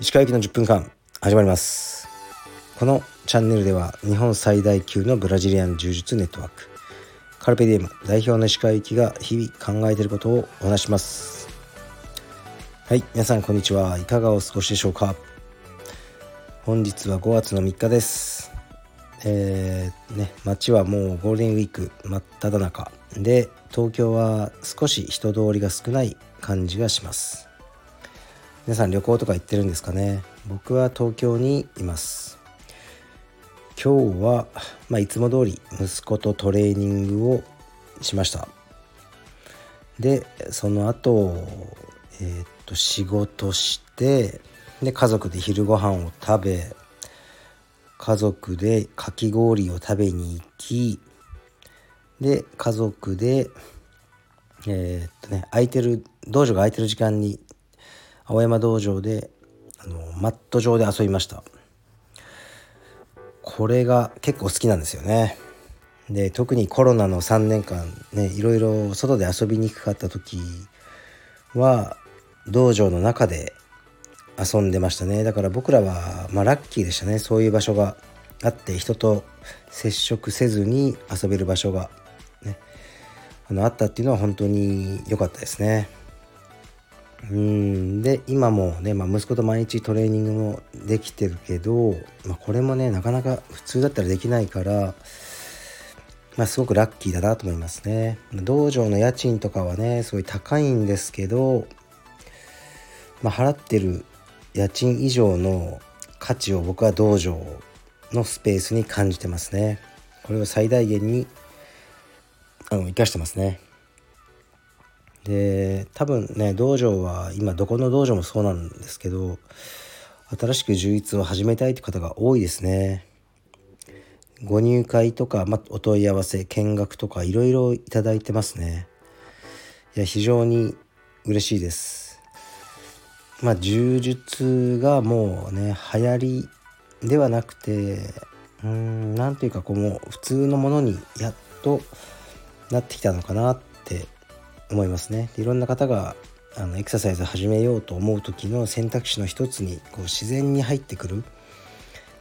石川行きの10分間始まります。このチャンネルでは日本最大級のブラジリアン柔術ネットワークカルペディエム代表の石川行きが日々考えていることをお話します。はい皆さんこんにちは。いかがお過ごしでしょうか？本日は5月の3日です。えー、ね街はもうゴールデンウィーク真っ只中。で東京は少し人通りが少ない感じがします。皆さん旅行とか行ってるんですかね？僕は東京にいます。今日は、まあ、いつも通り息子とトレーニングをしました。でその後えー、っと仕事してで家族で昼ご飯を食べ家族でかき氷を食べに行きで家族でえー、っとね空いてる道場が空いてる時間に青山道場であのマット上で遊びました。これが結構好きなんですよね。で特にコロナの3年間ねいろいろ外で遊びにくかった時は道場の中で遊んでましたねだから僕らは、まあ、ラッキーでしたねそういう場所があって人と接触せずに遊べる場所が、ね、あのあったっていうのは本当に良かったですね。うんで今もね、まあ、息子と毎日トレーニングもできてるけど、まあ、これもねなかなか普通だったらできないから、まあ、すごくラッキーだなと思いますね。道場の家賃とかはねすごい高いんですけど、まあ、払ってる家賃以上の価値を僕は道場のスペースに感じてますね。これを最大限にあの生かしてますね。で多分ね道場は今どこの道場もそうなんですけど新しく充実を始めたいという方が多いですね。ご入会とか、まお問い合わせ見学とかいろいろいただいてますね。いや非常に嬉しいです。まあ柔術がもうね流行りではなくてうーん何ていうかこうもう普通のものにやっとなってきたのかなって思いますね。いろんな方があのエクササイズ始めようと思う時の選択肢の一つにこう自然に入ってくる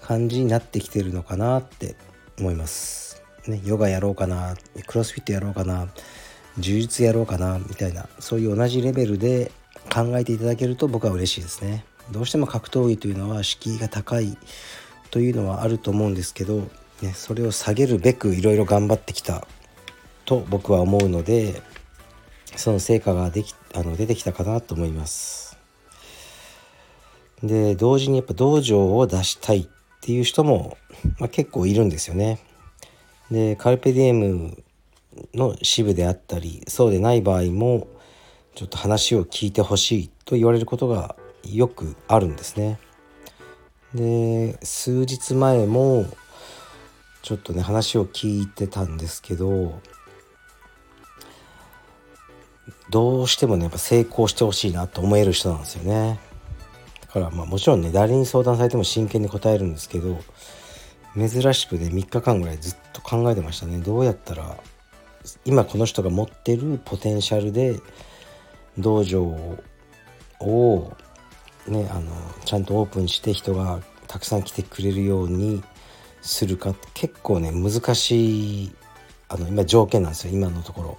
感じになってきてるのかなって思います。ね、ヨガやろうかなクロスフィットやろうかな柔術やろうかなみたいなそういう同じレベルで考えていただけると僕は嬉しいですね。どうしても格闘技というのは敷居が高いというのはあると思うんですけど、ね、それを下げるべくいろいろ頑張ってきたと僕は思うのでその成果ができあの出てきたかなと思います。で同時にやっぱ道場を出したいっていう人も、まあ、結構いるんですよね。でカルペディエムの支部であったりそうでない場合もちょっと話を聞いてほしいと言われることがよくあるんですね。で数日前もちょっとね話を聞いてたんですけどどうしてもねやっぱ成功してほしいなと思える人なんですよね。だからまあもちろんね誰に相談されても真剣に答えるんですけど珍しくね3日間ぐらいずっと考えてましたねどうやったら今この人が持ってるポテンシャルで道場をねあのちゃんとオープンして人がたくさん来てくれるようにするか結構ね難しいあの今条件なんですよ今のところ。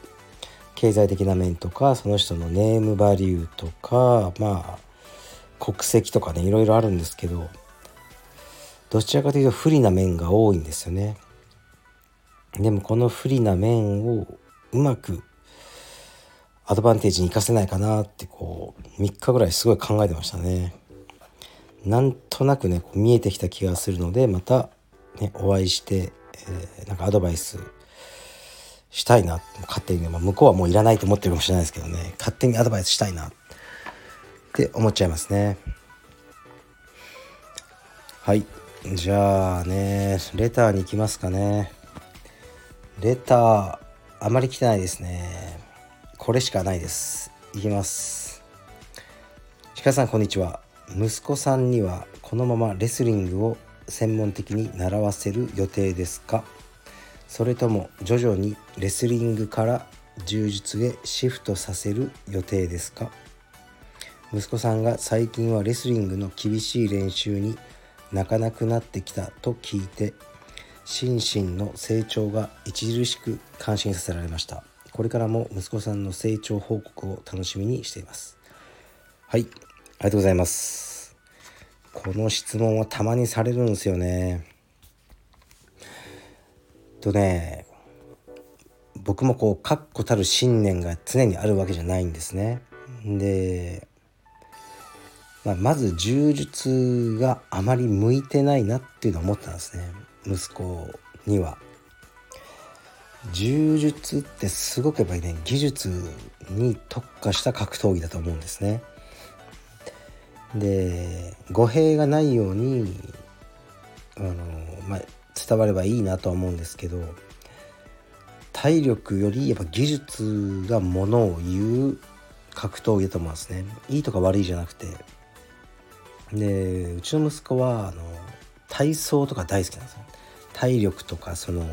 経済的な面とかその人のネームバリューとかまあ国籍とかねいろいろあるんですけどどちらかというと不利な面が多いんですよね。でもこの不利な面をうまくアドバンテージに生かせないかなってこう3日ぐらいすごい考えてましたね。なんとなくね見えてきた気がするのでまた、ね、お会いして、えー、なんかアドバイスしたいな勝手に、まあ、向こうはもういらないと思ってるかもしれないですけどね勝手にアドバイスしたいなって思っちゃいますね。はいじゃあねレターに行きますかね。レターあまり来てないですね。これしかないです。いきます。鹿さんこんにちは。息子さんにはこのままレスリングを専門的に習わせる予定ですか？それとも徐々にレスリングから柔術へシフトさせる予定ですか？息子さんが最近はレスリングの厳しい練習に泣かなくなってきたと聞いて心身の成長が著しく感心させられました。これからも息子さんの成長報告を楽しみにしています。はい。ありがとうございます。この質問はたまにされるんですよね。とね僕もこう確固たる信念が常にあるわけじゃないんですね。で、まあ、まず柔術があまり向いてないなっていうのを思ったんですね。息子には。柔術ってすごくやっぱりね技術に特化した格闘技だと思うんですね。で語弊がないようにあの、まあ、伝わればいいなとは思うんですけど体力よりやっぱ技術がものを言う格闘技だと思うんですね。いいとか悪いじゃなくてでうちの息子はあの体操とか大好きなんですよ。体力とかその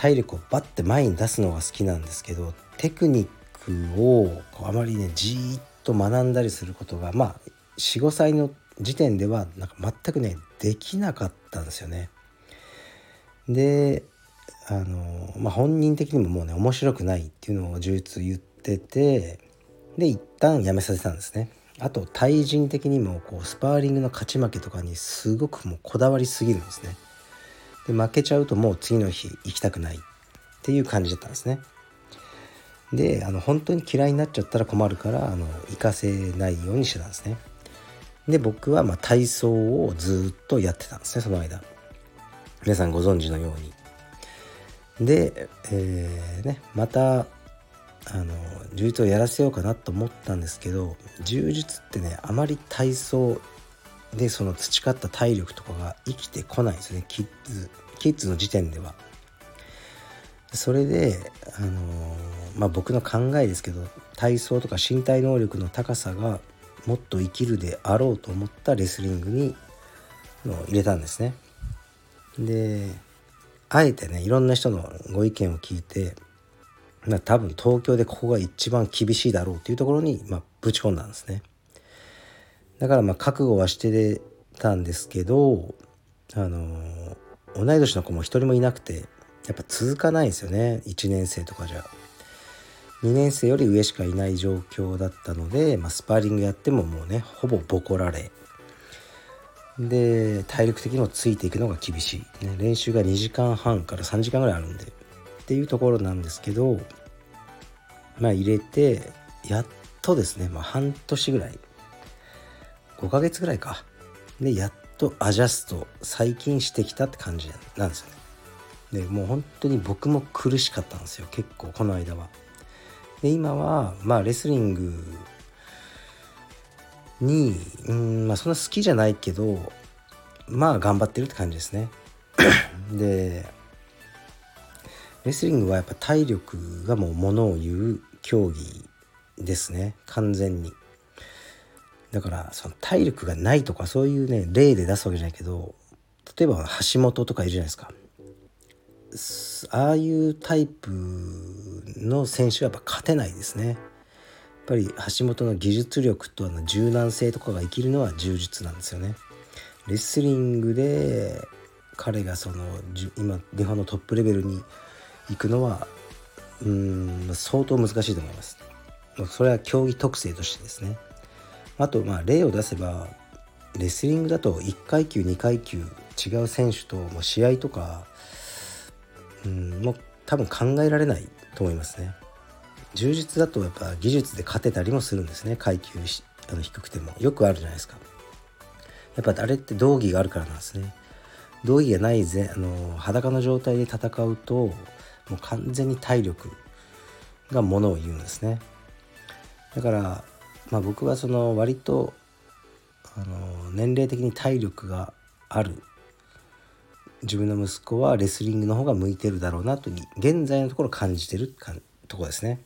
体力をバッて前に出すのが好きなんですけどテクニックをあまりねじーっと学んだりすることがまあ45歳の時点ではなんか全くねできなかったんですよね。であの、まあ、本人的にももうね面白くないっていうのを充実言っててで一旦やめさせたんですね。あと対人的にもこうスパーリングの勝ち負けとかにすごくもうこだわりすぎるんですね。で負けちゃうともう次の日行きたくないっていう感じだったんですね。であの本当に嫌いになっちゃったら困るからあの行かせないようにしてたんですね。で僕はま体操をずっとやってたんですねその間。皆さんご存知のように。で、えー、ね、またあの柔術をやらせようかなと思ったんですけど柔術ってねあまり体操でその培った体力とかが生きてこないですねキッズキッズの時点では。それで、あのー、まあ、僕の考えですけど体操とか身体能力の高さがもっと生きるであろうと思ったレスリングにの入れたんですね。であえてねいろんな人のご意見を聞いて多分東京でここが一番厳しいだろうというところに、まあ、ぶち込んだんですね。だからまあ覚悟はしてたんですけどあの同い年の子も一人もいなくてやっぱ続かないんですよね。1年生とかじゃ。2年生より上しかいない状況だったので、まあ、スパーリングやってももうねほぼボコられ。で体力的にもついていくのが厳しい、ね、練習が2時間半から3時間ぐらいあるんで。っていうところなんですけどまあ入れてやっとですね、まあ、半年ぐらい5ヶ月ぐらいか。でやっとアジャスト最近してきたって感じなんですよね。でもう本当に僕も苦しかったんですよ。結構この間は。で今はまあレスリングにうんまあそんな好きじゃないけどまあ頑張ってるって感じですね。でレスリングはやっぱ体力がもうものを言う競技ですね。完全に。だからその体力がないとかそういうね例で出すわけじゃないけど例えば橋本とかいるじゃないですか。ああいうタイプの選手はやっぱ勝てないですね。やっぱり橋本の技術力とあの柔軟性とかが生きるのは柔術なんですよね。レスリングで彼がその今日本のトップレベルに行くのはうん相当難しいと思います。それは競技特性としてですね。あとまあ例を出せばレスリングだと1階級2階級違う選手とも試合とかうんもう多分考えられないと思いますね。柔術だとやっぱ技術で勝てたりもするんですね階級あの低くてもよくあるじゃないですか。やっぱあれって道着があるからなんですね。道着がないぜあの裸の状態で戦うともう完全に体力がものを言うんですね。だからまあ、僕はその割とあの年齢的に体力がある自分の息子はレスリングの方が向いてるだろうなと現在のところ感じてるかとこですね。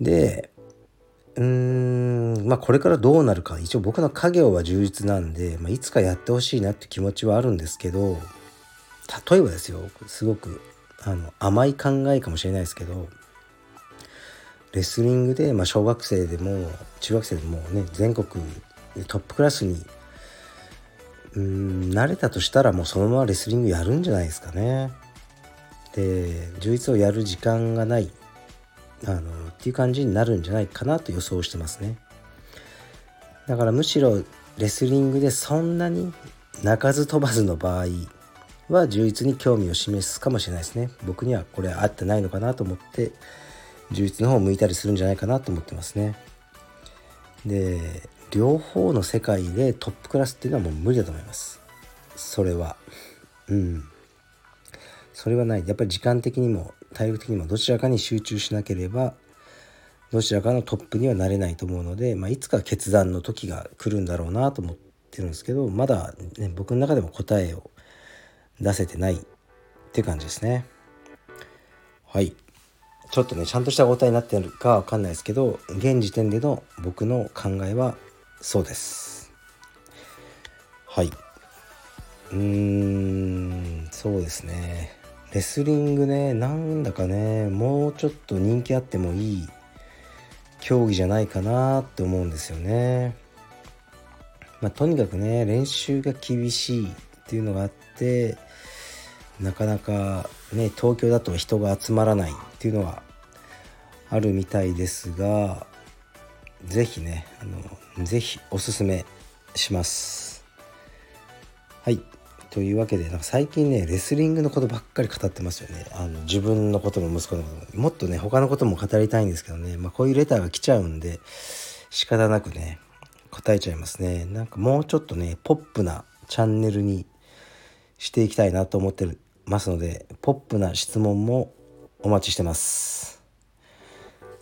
でうーんまあこれからどうなるか一応僕の家業は充実なんで、まあ、いつかやってほしいなって気持ちはあるんですけど例えばですよすごくあの甘い考えかもしれないですけどレスリングで、まあ、小学生でも中学生でもね全国トップクラスにうん慣れたとしたらもうそのままレスリングやるんじゃないですかね。で充実をやる時間がないあのっていう感じになるんじゃないかなと予想してますね。だからむしろレスリングでそんなに鳴かず飛ばずの場合は充実に興味を示すかもしれないですね。僕にはこれ合ってないのかなと思って充実の方を向いたりするんじゃないかなと思ってますね。で両方の世界でトップクラスっていうのはもう無理だと思います。それは。うん。それはない。やっぱり時間的にも体力的にもどちらかに集中しなければどちらかのトップにはなれないと思うので、まあ、いつか決断の時が来るんだろうなと思ってるんですけどまだ、ね、僕の中でも答えを出せてないっていう感じですね。はい。ちょっとねちゃんとした答えになってるかわかんないですけど現時点での僕の考えはそうです。はい。うーんそうですね。レスリングねなんだかねもうちょっと人気あってもいい競技じゃないかなって思うんですよね。まあ、とにかくね練習が厳しいっていうのがあってなかなかね東京だと人が集まらないっていうのはあるみたいですが是非ねあの是非おすすめします。はい。というわけでなんか最近ねレスリングのことばっかり語ってますよね。あの自分のことも息子のことも。もっとね他のことも語りたいんですけどね、まあ、こういうレターが来ちゃうんで仕方なくね答えちゃいますね。なんかもうちょっとねポップなチャンネルにしていきたいなと思ってるますのでポップな質問もお待ちしてます。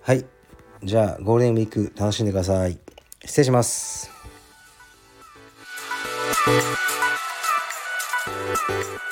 はい。じゃあゴールデンウィーク楽しんでください。失礼します。Thank you.